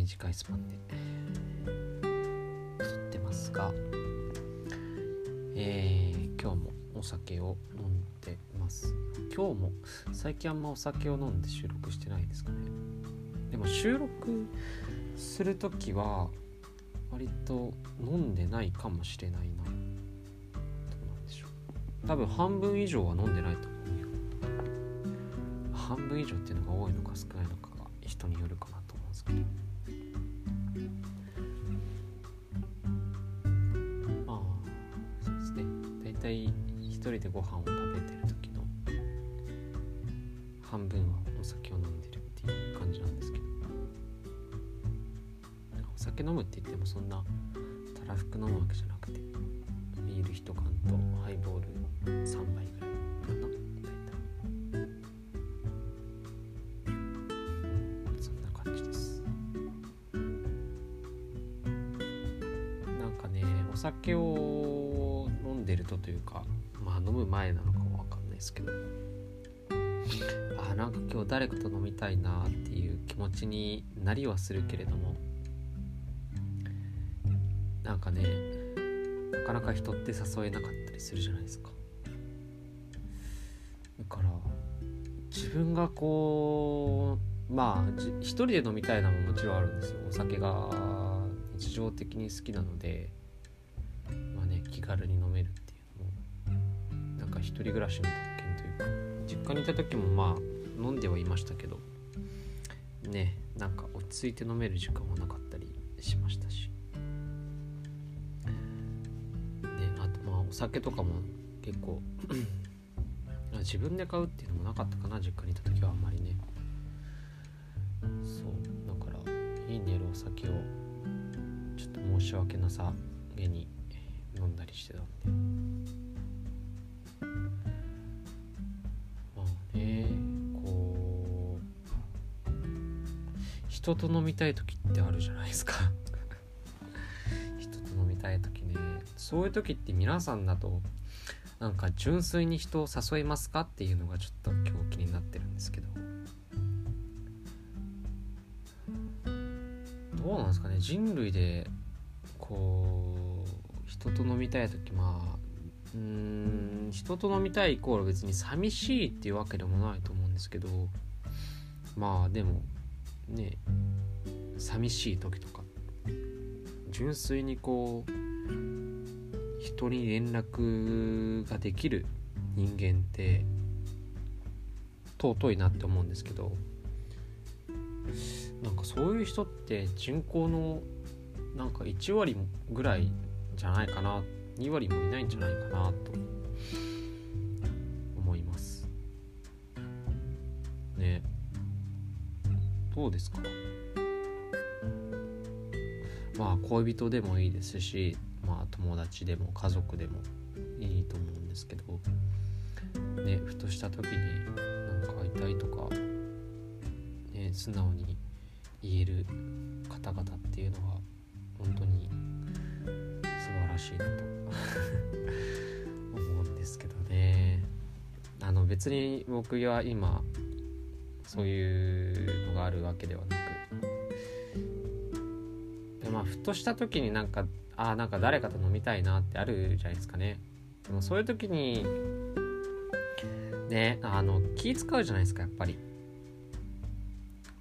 短いスパンで撮ってますがえー、今日もお酒を飲んでます。今日も最近あんまお酒を飲んで収録してないですかね。でも収録する時は割と飲んでないかもしれないな。どうなんでしょう。多分半分以上は飲んでないと思うよ。半分以上っていうのが多いのか少ないのかが人によるかな。ね大体一人でご飯を食べてる時の半分はお酒を飲んでるっていう感じなんですけど。お酒飲むって言ってもそんなたらふく飲むわけじゃなくてビール1缶とハイボール3杯ぐらい。飲んでるとというかまあ飲む前なのかもわかんないですけど。あなんか今日誰かと飲みたいなっていう気持ちになりはするけれども。なんかねなかなか人って誘えなかったりするじゃないですか。だから自分がこうまあ一人で飲みたいのももちろんあるんですよ。お酒が日常的に好きなのでまあね気軽に飲めるってか一人暮らしの特権というか実家にいた時もまあ飲んではいましたけどねなんか落ち着いて飲める時間はなかったりしましたし。ねあとまあお酒とかも結構 自分で買うっていうのもなかったかな実家にいた時はあんまりね。そうだから家にあるお酒をちょっと申し訳なさげに飲んだりしてたんで。人と飲みたい時ってあるじゃないですか。人と飲みたい時ね。そういう時って皆さんだとなんか純粋に人を誘いますかっていうのがちょっと今日気になってるんですけど。どうなんですかね。人類でこう人と飲みたい時まあうん人と飲みたいイコール別に寂しいっていうわけでもないと思うんですけど。まあでもね寂しい時とか純粋にこう人に連絡ができる人間って尊いなって思うんですけどなんかそういう人って人口のなんか1割ぐらいじゃないかな2割もいないんじゃないかなとどうですか。まあ恋人でもいいですしまあ友達でも家族でもいいと思うんですけどねふとした時に何か会いたいとか、ね、素直に言える方々っていうのは本当に素晴らしいなと 思うんですけどね。あの別に僕は今そういうのがあるわけではなく。でまあふとした時になんかあなんか誰かと飲みたいなってあるじゃないですかね。でもそういう時にねあの気使うじゃないですかやっぱり。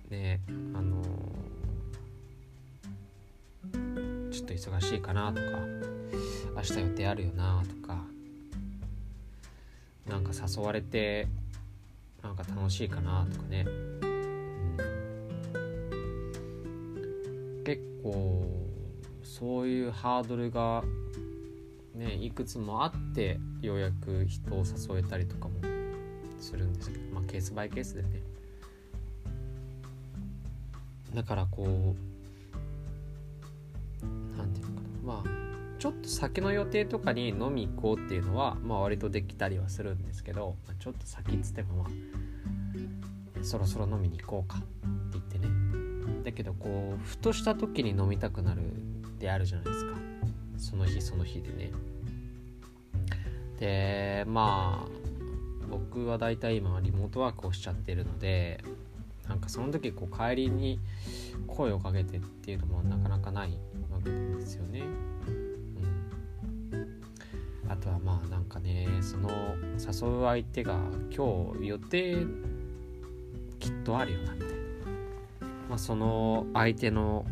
ねあのちょっと忙しいかなとか明日予定あるよなとかなんか誘われてなんか楽しいかなとかね、うん、結構そういうハードルがねいくつもあってようやく人を誘えたりとかもするんですけどまあケースバイケースでね。だからこうちょっと先の予定とかに飲み行こうっていうのはまあ割とできたりはするんですけど、まあ、ちょっと先っつってもまあそろそろ飲みに行こうかって言ってね。だけどこうふとした時に飲みたくなるってあるじゃないですか。その日その日でね。でまあ僕は大体今リモートワークをしちゃってるのでなんかその時こう帰りに声をかけてっていうのもなかなかないわけですよね。とはまあなんかねその誘う相手が今日予定きっとあるよなみたいな、まあ、その相手の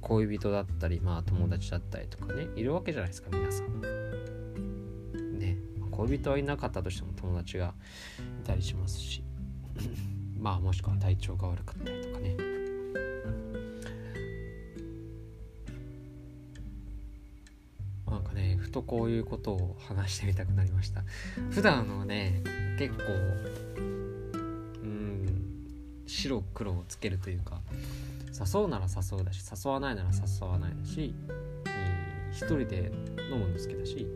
恋人だったりまあ友達だったりとかねいるわけじゃないですか皆さん。ね恋人はいなかったとしても友達がいたりしますし。まあもしくは体調が悪かったりとかね。とこういうことを話してみたくなりました。普段はね結構うん白黒をつけるというか誘うなら誘うだし誘わないなら誘わないだし一人で飲むの好きだし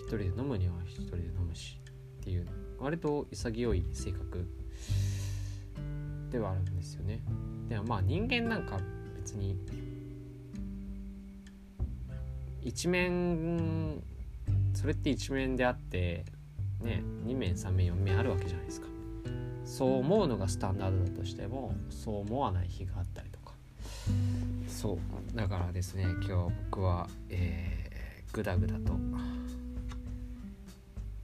一人で飲むには一人で飲むしっていう割と潔い性格ではあるんですよね。でもまあ人間なんか別に一面それって一面であってね2面3面4面あるわけじゃないですか。そう思うのがスタンダードだとしてもそう思わない日があったりとか。そうだからですね今日僕はえー、グダグダと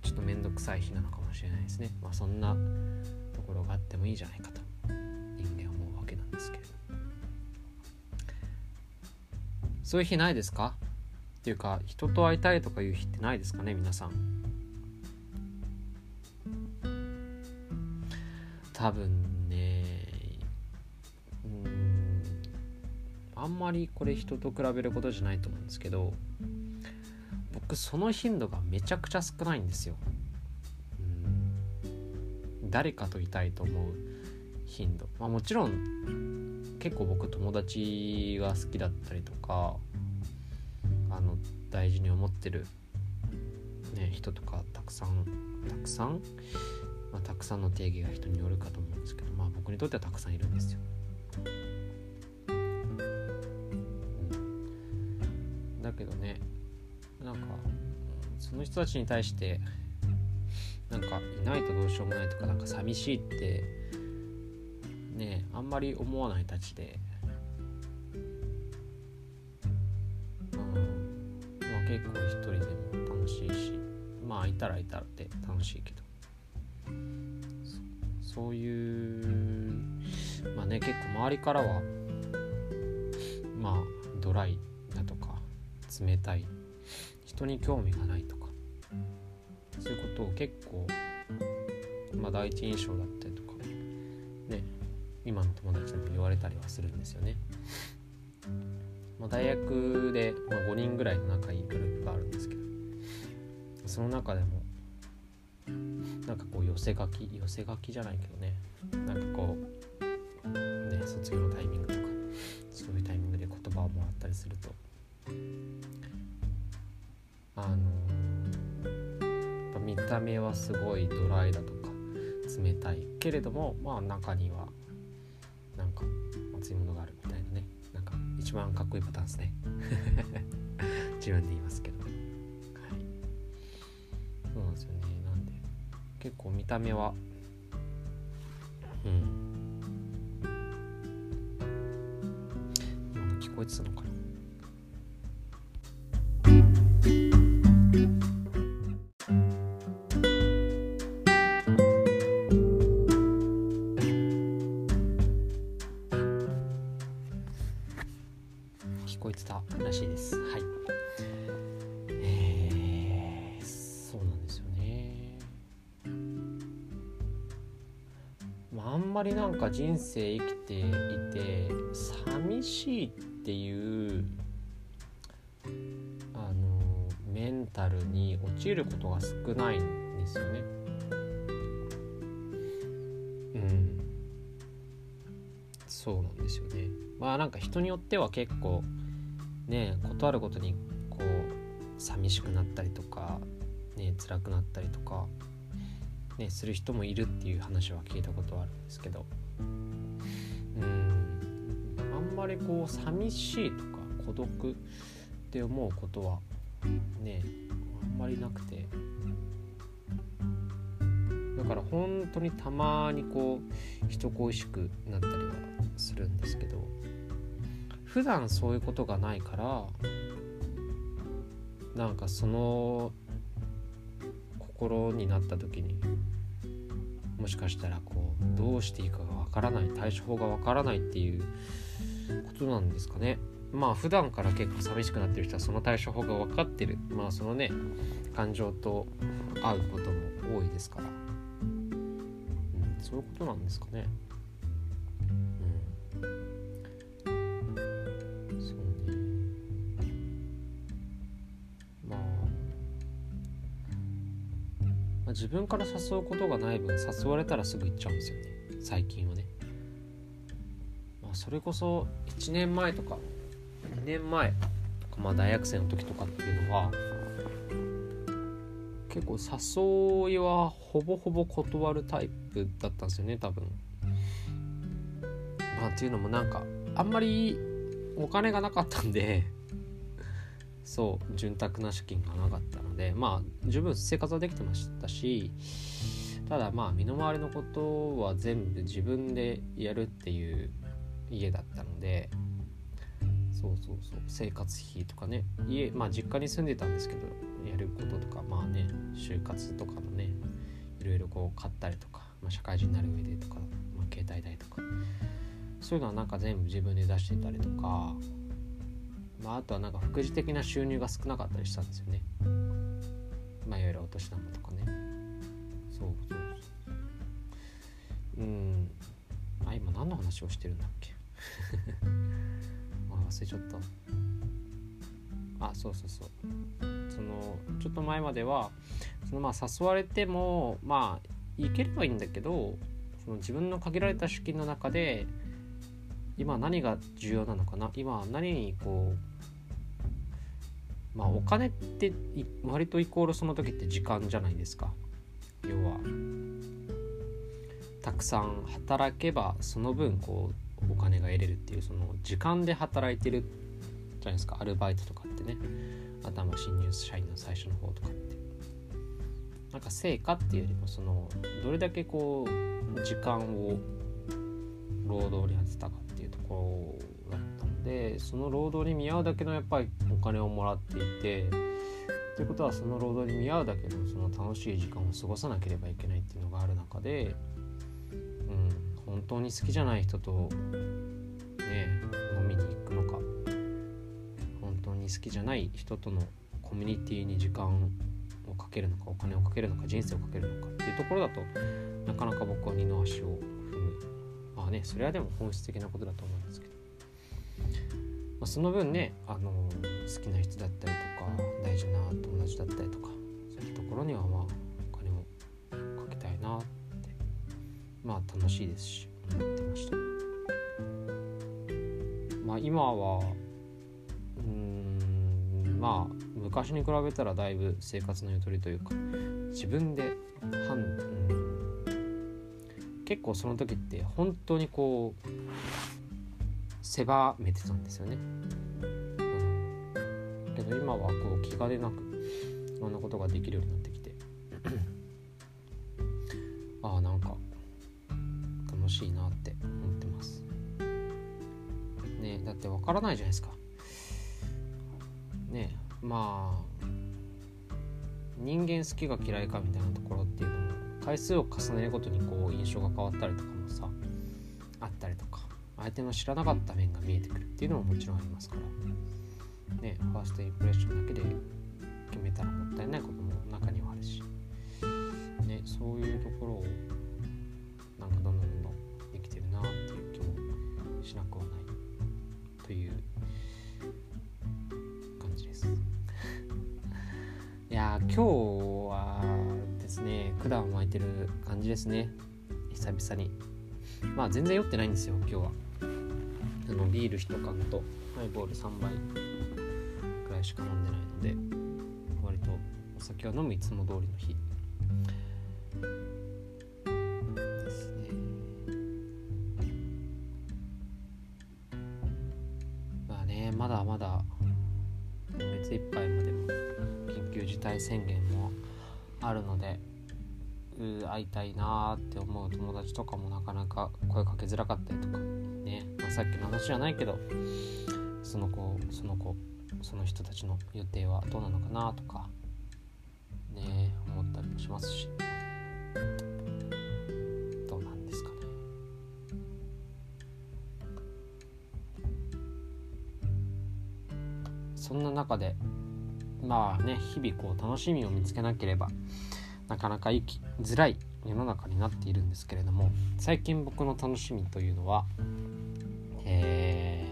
ちょっと面倒くさい日なのかもしれないですね。まあそんなところがあってもいいじゃないかと人間思うわけなんですけれどそういう日ないですか？ていうか人と会いたいとかいう日ってないですかね皆さん。多分ねうんあんまりこれ人と比べることじゃないと思うんですけど僕その頻度がめちゃくちゃ少ないんですよ。誰かといたいと思う頻度。まあもちろん結構僕友達が好きだったりとか大事に思ってる、ね、人とかたくさんたくさん、まあ、たくさんの定義が人によるかと思うんですけどまあ僕にとってはたくさんいるんですよ。だけどねなんかその人たちに対してなんかいないとどうしようもないとかなんか寂しいってねあんまり思わないたちで、結構一人でも楽しいしまあいたらいたらって楽しいけどそういうまあね結構周りからはまあドライだとか冷たい人に興味がないとかそういうことを結構まあ第一印象だったりとかね今の友達にも言われたりはするんですよね。まあ、大学で、まあ、5人ぐらいの仲いいグループがあるんですけどその中でもなんかこう寄せ書き寄せ書きじゃないけどねなんかこうね卒業のタイミングとかそういうタイミングで言葉をもらったりするとあの見た目はすごいドライだとか冷たいけれどもまあ中に一番かっこいいパターンですね。自分で言いますけど。はい。そうなんですよね。なんで結構見た目はうん。今の聞こえてたのかな？んか人生生きていて寂しいっていうあのメンタルに陥ることが少ないんですよね。うんそうなんですよね。まあなんか人によっては結構ね断ることにこう寂しくなったりとかね辛くなったりとかね、する人もいるっていう話は聞いたことはあるんですけど。うん。あんまりこう寂しいとか孤独って思うことはねあんまりなくて。だから本当にたまにこう人恋しくなったりはするんですけど普段そういうことがないからなんかその心になった時にもしかしたらこうどうしていいかがわからない対処法がわからないっていうことなんですかね。まあ普段から結構寂しくなってる人はその対処法が分かってるまあそのね感情と会うことも多いですから、うん、そういうことなんですかね。ま自分から誘うことがない分誘われたらすぐ行っちゃうんですよね。最近はね、まあ、それこそ1年前とか2年前とかまあ大学生の時とかっていうのは結構誘いはほぼほぼ断るタイプだったんですよね多分。まあっていうのもなんかあんまりお金がなかったんでそう潤沢な資金がなかったのでまあ十分生活はできてましたしただまあ身の回りのことは全部自分でやるっていう家だったのでそうそうそう生活費とかね家まあ実家に住んでたんですけどやることとかまあね就活とかのねいろいろこう買ったりとか、まあ、社会人になる上でとか、まあ、携帯代とかそういうのはなんか全部自分で出してたりとかまあ、あとはなんか副次的な収入が少なかったりしたんですよね。まあ、いわゆるお年玉とかね。そうそうそう。うん。あ、今何の話をしてるんだっけ？あ忘れちゃった。あ、そうそうそう。その、ちょっと前までは、そのまあ誘われても、まあ、行ければいいんだけど、その自分の限られた資金の中で、今何が重要なのかな？今何にこうまあお金って割とイコールその時って時間じゃないですか。要はたくさん働けばその分こうお金が得れるっていうその時間で働いてるじゃないですか。アルバイトとかってね。頭新入社員の最初の方とかって。なんか成果っていうよりもそのどれだけこう時間を労働に当てたかころだったのでその労働に見合うだけのやっぱりお金をもらっていてということはその労働に見合うだけのその楽しい時間を過ごさなければいけないっていうのがある中で、うん、本当に好きじゃない人とね飲みに行くのか。本当に好きじゃない人とのコミュニティに時間をかけるのかお金をかけるのか人生をかけるのかっていうところだとなかなか僕は二の足を踏む。まあねそれはでも本質的なことだと思うんですけど、まあ、その分ねあの好きな人だったりとか大事な友達だったりとかそういったところにはまあお金をかけたいなってまあ楽しいですし思ってました。まあ今はうんまあ昔に比べたらだいぶ生活のゆとりというか自分で判断結構その時って本当にこう狭めてたんですよね。うん、けど今はこう気兼ねなくいろんなことができるようになってきて ああなんか楽しいなって思ってます。ねだってわからないじゃないですか。ねまあ人間好きが嫌いかみたいなところっていうのも回数を重ねるごとにこう印象が変わったりとかもさあったりとか相手の知らなかった面が見えてくるっていうのももちろんありますから。ねファーストインプレッションだけで決めたらもったいないことも中にはあるし。ねそういうところをなんかどんどんどんどんできてるなっていう気もしなくはないという感じです。いや今日はですね管を巻いてる感じですね。久々に。まあ全然酔ってないんですよ今日は。あのビール1缶とハイボール3杯くらいしか飲んでないので割とお酒は飲むいつも通りの日。ですね。まあねまだまだ今月いっぱいまでも緊急事態宣言もあるのでう会いたいなって思う友達とかもなかなか声かけづらかったりとかさっきの話じゃないけどその子その子その人たちの予定はどうなのかなとかね思ったりもしますし。どうなんですかね。そんな中でまあね日々こう楽しみを見つけなければなかなか生きづらい世の中になっているんですけれども最近僕の楽しみというのはえ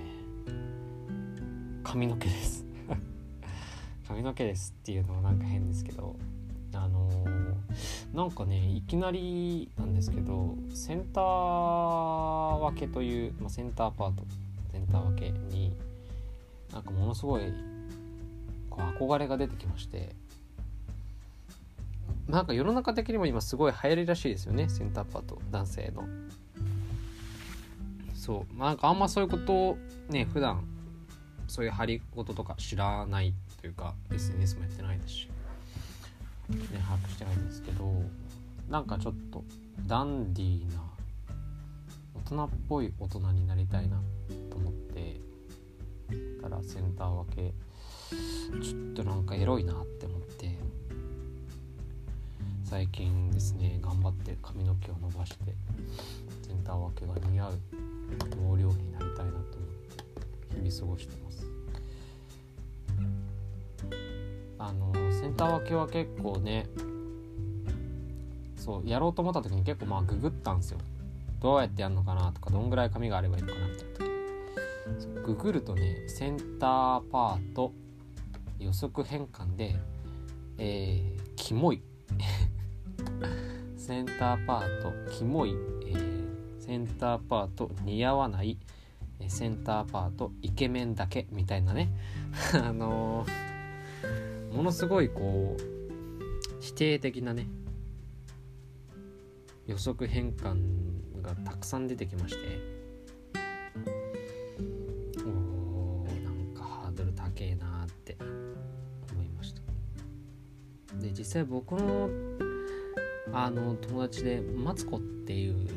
ー、髪の毛です。髪の毛ですっていうのはなんか変ですけどあのー、なんかねいきなりなんですけどセンター分けという、まあ、センターパートセンター分けになんかものすごいこう憧れが出てきましてなんか世の中的にも今すごい流行りらしいですよねセンターパート男性の。そう。なんかあんまそういうことをね普段そういう張り事とか知らないというか SNS もやってないですし、ね、把握してないんですけどなんかちょっとダンディーな大人っぽい大人になりたいなと思ってからセンター分けちょっとなんかエロいなって思って最近ですね頑張って髪の毛を伸ばしてセンター分けが似合う日々過ごしてます。あのセンター分けは結構ねそうやろうと思った時に結構まあググったんですよ。どうやってやるのかなとかどんぐらい髪があればいいのかなみたいな時ググるとねセンターパート予測変換でえー、キモい。センターパート キモい、えー、センターパート似合わない。センターパートイケメンだけみたいなね。あのー、ものすごいこう否定的なね予測変換がたくさん出てきまして。おーなんかハードル高えなって思いました。で実際僕のあの友達でマツコっていう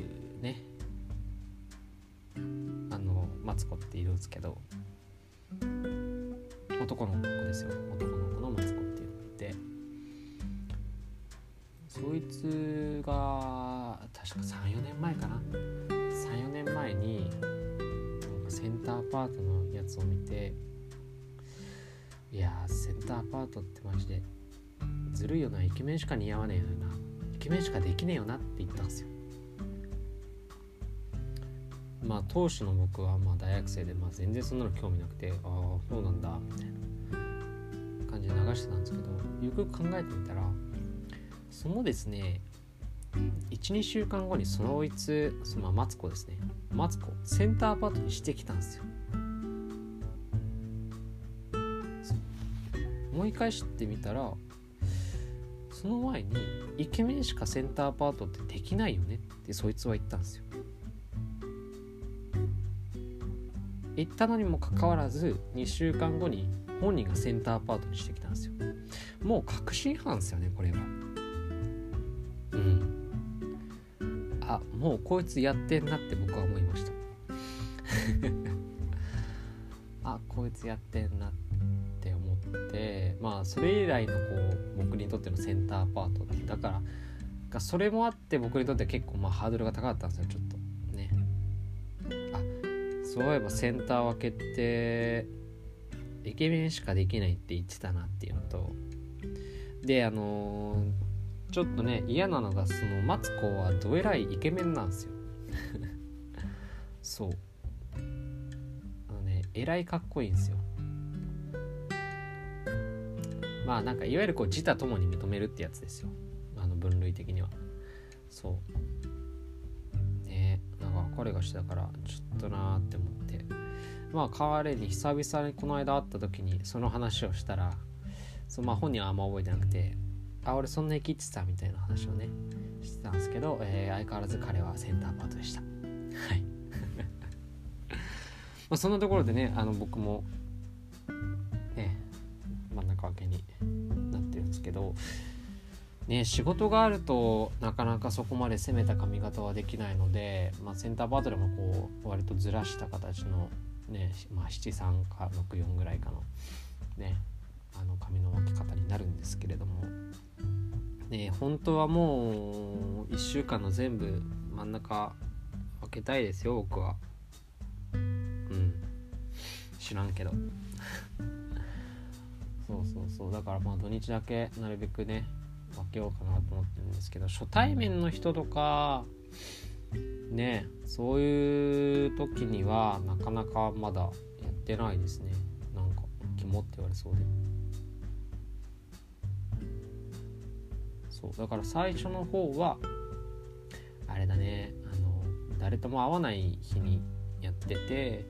マツコっているんですけど男の子ですよ。男の子のマツコっていうのがいてそいつが確か34年前かな。34年前にセンターパートのやつを見ていやセンターパートってマジでずるいよな。イケメンしか似合わねえよな。イケメンしかできねえよなって言ったんですよ。まあ当時の僕はまあ大学生で、まあ、全然そんなの興味なくてああそうなんだみたいな感じで流してたんですけどよく考えてみたらそのですね12週間後にそのいつそのマツコですねマツコセンターパートにしてきたんですよ。思い返してみたらその前にイケメンしかセンターパートってできないよねってそいつは言ったんですよ。言ったのにもかかわらず2週間後に本人がセンターパートにしてきたんですよ。もう確信犯ですよねこれは。うん。あもうこいつやってんなって僕は思いました。あこいつやってんなって思ってまあそれ以来のこう僕にとってのセンターパートってだからそれもあって僕にとって結構まあハードルが高かったんですよちょっと。そういえばセンター分けってイケメンしかできないって言ってたなっていうのとであのー、ちょっとね嫌なのがそのマツコはどえらいイケメンなんですよ。そう。あのねえらいかっこいいんですよ。まあなんかいわゆるこう自他ともに認めるってやつですよ。あの分類的には。そう。彼がしてたからちょっとなーって思って。まあ彼に久々にこの間会った時にその話をしたらそうまあ本人はあんま覚えてなくてあ俺そんな生きてたみたいな話をねしてたんですけど、えー、相変わらず彼はセンターパートでした。はい。まあそんなところでねあの僕もね真ん中分けになってるんですけどね仕事があるとなかなかそこまで攻めた髪型はできないので、まあ、センターパートでもこう割とずらした形のね、まあ、73か64ぐらいかのねあの髪の巻き方になるんですけれども。ね本当はもう1週間の全部真ん中分けたいですよ僕は。うん。知らんけど。そうそうそう。だからまあ土日だけなるべくね分けようかなと思ってるんですけど初対面の人とかねそういう時にはなかなかまだやってないですね。なんか肝って言われそうで。そうだから最初の方はあれだねあの誰とも会わない日にやってて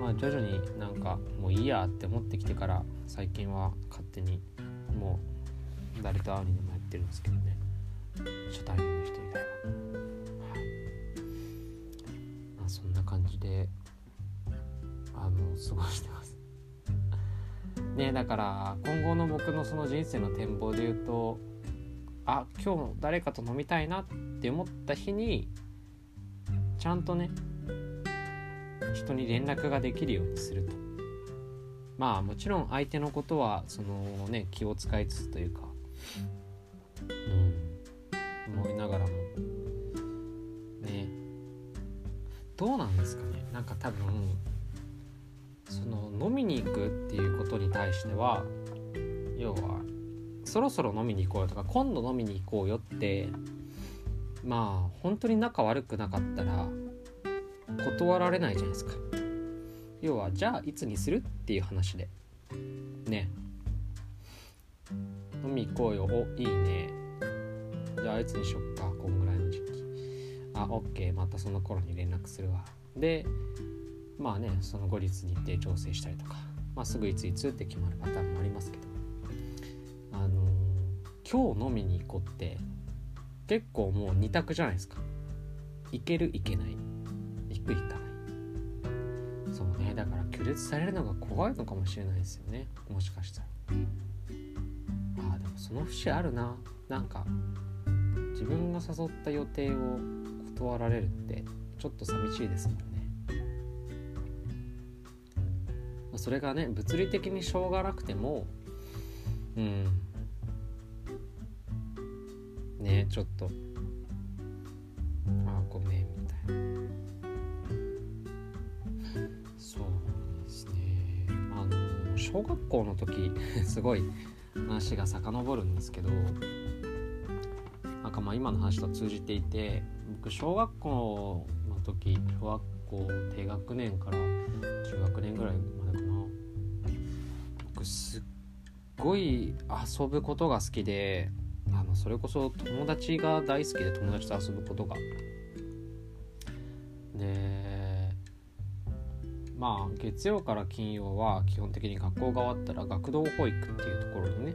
まあ徐々になんかもういいやって思ってきてから最近は勝手にもう誰と会うにでもやってるんですけどね初対面の人以外は。はいまあ、そんな感じであの過ごしてます。ねだから今後の僕のその人生の展望で言うとあ今日誰かと飲みたいなって思った日にちゃんとね人に連絡ができるようにするとまあもちろん相手のことはそのね気を使いつつというかうん。思いながらも。ね。どうなんですかね。なんか多分その飲みに行くっていうことに対しては要はそろそろ飲みに行こうよとか今度飲みに行こうよってまあ本当に仲悪くなかったら断られないじゃないですか。要はじゃあいつにするっていう話で。ね。飲み行こうよ。おいいね。じゃあいつにしよっか。こんぐらいの時期。あオッケー。またその頃に連絡するわ。でまあねその後日日程調整したりとか、まあ、すぐいついつって決まるパターンもありますけど。あのー今日飲みに行こうって結構もう二択じゃないですか。行ける行けない。行く行かない。そうね。だから拒絶されるのが怖いのかもしれないですよね。もしかしたら。その節あるな。なんか自分が誘った予定を断られるってちょっと寂しいですもんね。まあそれがね物理的にしょうがなくてもうん。ねちょっとあごめんみたいな。そうですね。あの小学校の時 すごい話が遡るんですけどなんかまあ今の話と通じていて僕小学校の時小学校低学年から中学年ぐらいまでかな。僕すっごい遊ぶことが好きであのそれこそ友達が大好きで友達と遊ぶことがまあ月曜から金曜は基本的に学校が終わったら学童保育っていうところにね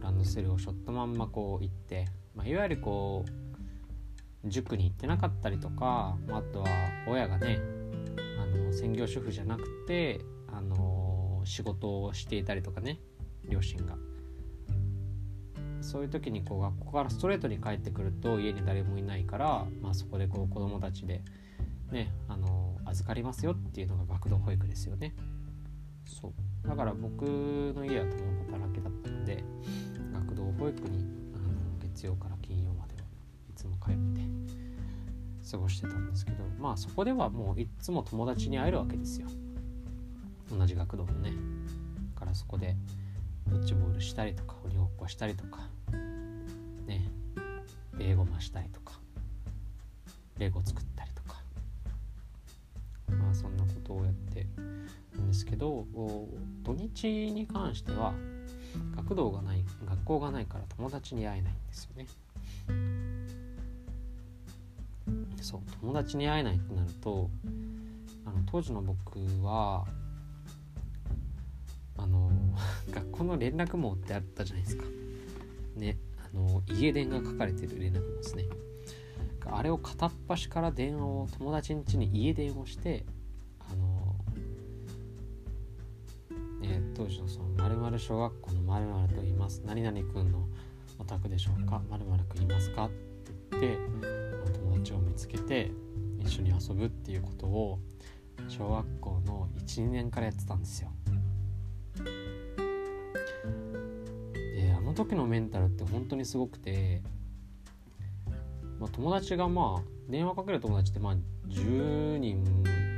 ランドセルを背負ったまんまこう行って、まあ、いわゆるこう塾に行ってなかったりとかまああとは親がねあの専業主婦じゃなくてあの仕事をしていたりとかね両親が。そういう時にこう学校からストレートに帰ってくると家に誰もいないから、まあ、そこでこう子供たちでねあの預かりますよっていうのが学童保育ですよね。そう。だから僕の家は共働きだったので学童保育にあの月曜から金曜まではいつも通って過ごしてたんですけどまあそこではもういつも友達に会えるわけですよ。同じ学童のね。だからそこでドッジボールしたりとか鬼ごっこしたりとかね。英語もしたりとかレゴ作ったりとかまそんなことをやってるんですけど土日に関しては学童がない学校がないから友達に会えないんですよね。そう友達に会えないってなるとあの当時の僕はあの 学校の連絡網ってあったじゃないですか。ねあの家電が書かれてる連絡網ですね。あれを片っ端から電話を友達ん家に家電をしてその〇〇小学校の〇〇と言います。何々くんのお宅でしょうか？〇〇くんいますか？って言って友達を見つけて一緒に遊ぶっていうことを小学校の12年からやってたんですよ。であの時のメンタルって本当にすごくて、まあ、友達がまあ電話かける友達ってまあ10人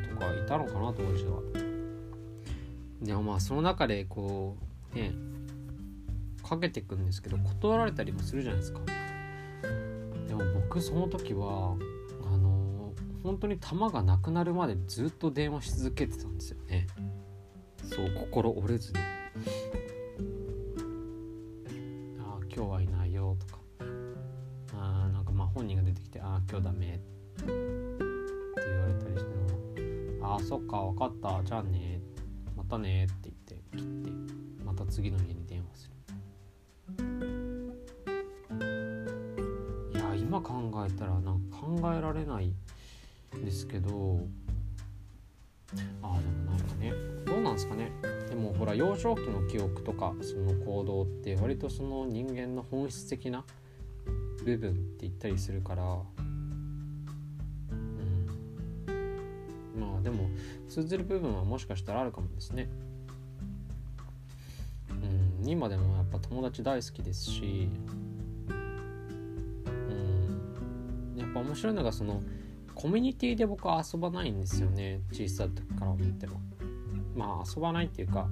とかいたのかな当時は。でもまあその中でこうねかけていくんですけど断られたりもするじゃないですか。でも僕その時はあの本当に弾がなくなるまでずっと電話し続けてたんですよね。そう心折れずに。ああ今日はいないよとか。あなんかまあ本人が出てきてああ今日ダメ。って言われたりしてもああそっか分かった。じゃあね。またね。ってた次の家に電話する。いや今考えたらなんか考えられないんですけどああでもなんかねどうなんですかね。でもほら幼少期の記憶とかその行動って割とその人間の本質的な部分って言ったりするからうん。まあでも通ずる部分はもしかしたらあるかもですね。今でもやっぱ友達大好きですしうんやっぱ面白いのがそのコミュニティで僕は遊ばないんですよね小さい時から思っても。まあ遊ばないっていうか、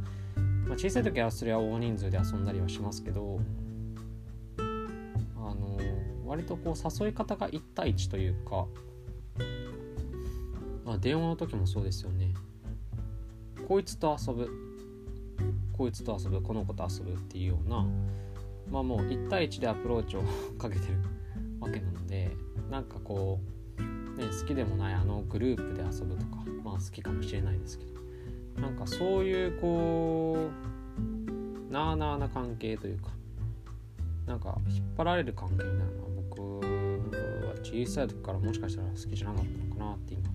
まあ、小さい時はそれは大人数で遊んだりはしますけどあの割とこう誘い方が1対1というかまあ電話の時もそうですよね。こいつと遊ぶ。こいつと遊ぶこの子と遊ぶっていうようなまあもう1対1でアプローチをかけてるわけなのでなんかこうね、好きでもないあのグループで遊ぶとかまあ好きかもしれないですけどなんかそういうこうなあなあな関係というかなんか引っ張られる関係になるのは僕は小さい時からもしかしたら好きじゃなかったのかなって今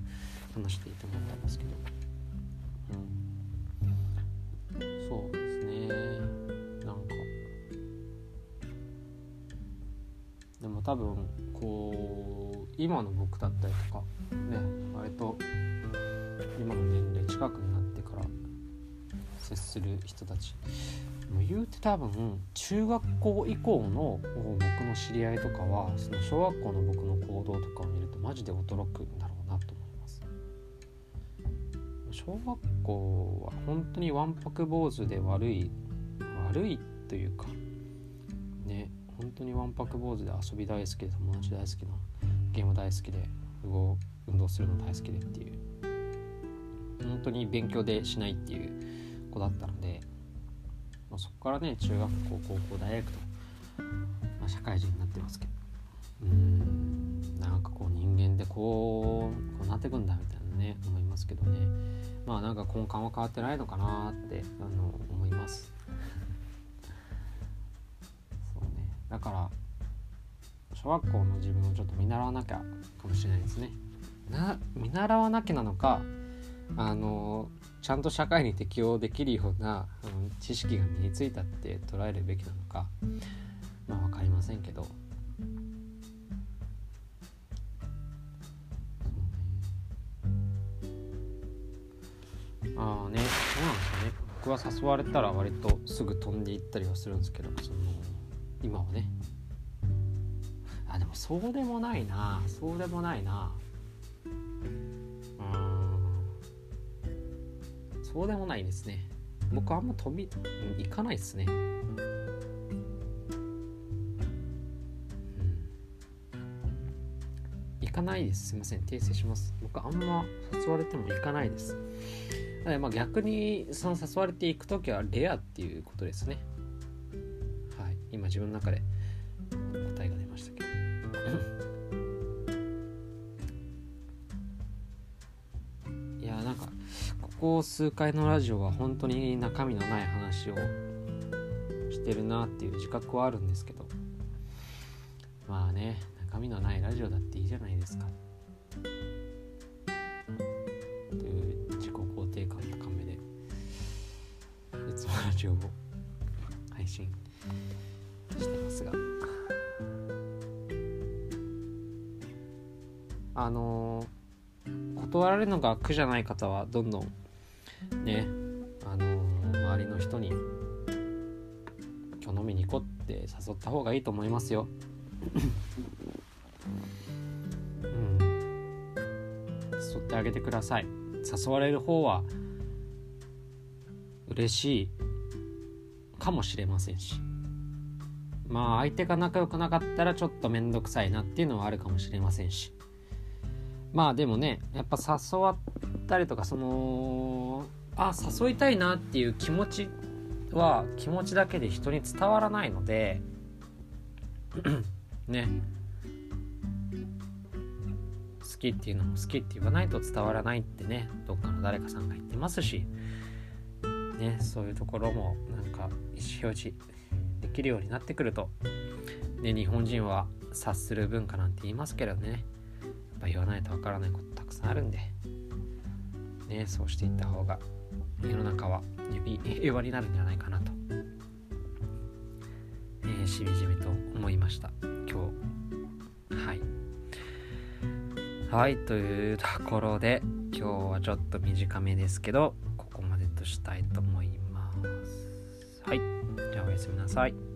話していて思ったんですけど、多分こう今の僕だったりとかね割と今の年齢近くになってから接する人たちもう言うて多分中学校以降の僕の知り合いとかはその小学校の僕の行動とかを見るとマジで驚くんだろうなと思います。小学校は本当にわんぱく坊主で悪い悪いというか本当にわんぱく坊主で遊び大好きで友達大好きなゲーム大好きで運動するの大好きでっていう。本当に勉強でしないっていう子だったので、まあ、そこからね中学校高校大学と、まあ、社会人になってますけど。うんなんかこう人間でこうこうなってくんだみたいなね思いますけどね。まあなんか根幹は変わってないのかなってあの思います。だから小学校の自分をちょっと見習わなきゃかもしれないですね。な見習わなきゃなのかあのちゃんと社会に適応できるような、うん、知識が身についたって捉えるべきなのかまあ分かりませんけど。ああね。そうなんですよね。僕は誘われたら割とすぐ飛んでいったりはするんですけどその今はね。あでもそうでもないな。そうでもないな。うん。そうでもないですね。僕あんま飛び行かないですね。うん。行かないです。すいません。訂正します。僕あんま誘われても行かないです。まあ逆にその誘われていく時はレアっていうことですね。今自分の中で答えが出ましたけど。いやなんかここ数回のラジオは本当に中身のない話をしてるなっていう自覚はあるんですけど。まあね中身のないラジオだっていいじゃないですか。という自己肯定感高めでいつもラジオを配信してますが。あの、断られるのが苦じゃない方はどんどんねあの、周りの人に今日飲みに行こうって誘った方がいいと思いますよ。うん。誘ってあげてください。誘われる方は嬉しいかもしれませんし。まあ相手が仲良くなかったらちょっと面倒くさいなっていうのはあるかもしれませんし。まあでもねやっぱ誘わったりとかそのあ誘いたいなっていう気持ちは気持ちだけで人に伝わらないので ね。好きっていうのも好きって言わないと伝わらないってねどっかの誰かさんが言ってますしねそういうところもなんか意思表示きるようになってくると。で日本人は察する文化なんて言いますけどね。やっぱ言わないとわからないことたくさんあるんで。ねそうしていった方が世の中は平和になるんじゃないかなと、えー、しみじみと思いました。今日。はい。はいというところで今日はちょっと短めですけどここまでとしたいと思います。はい。やすみなさい。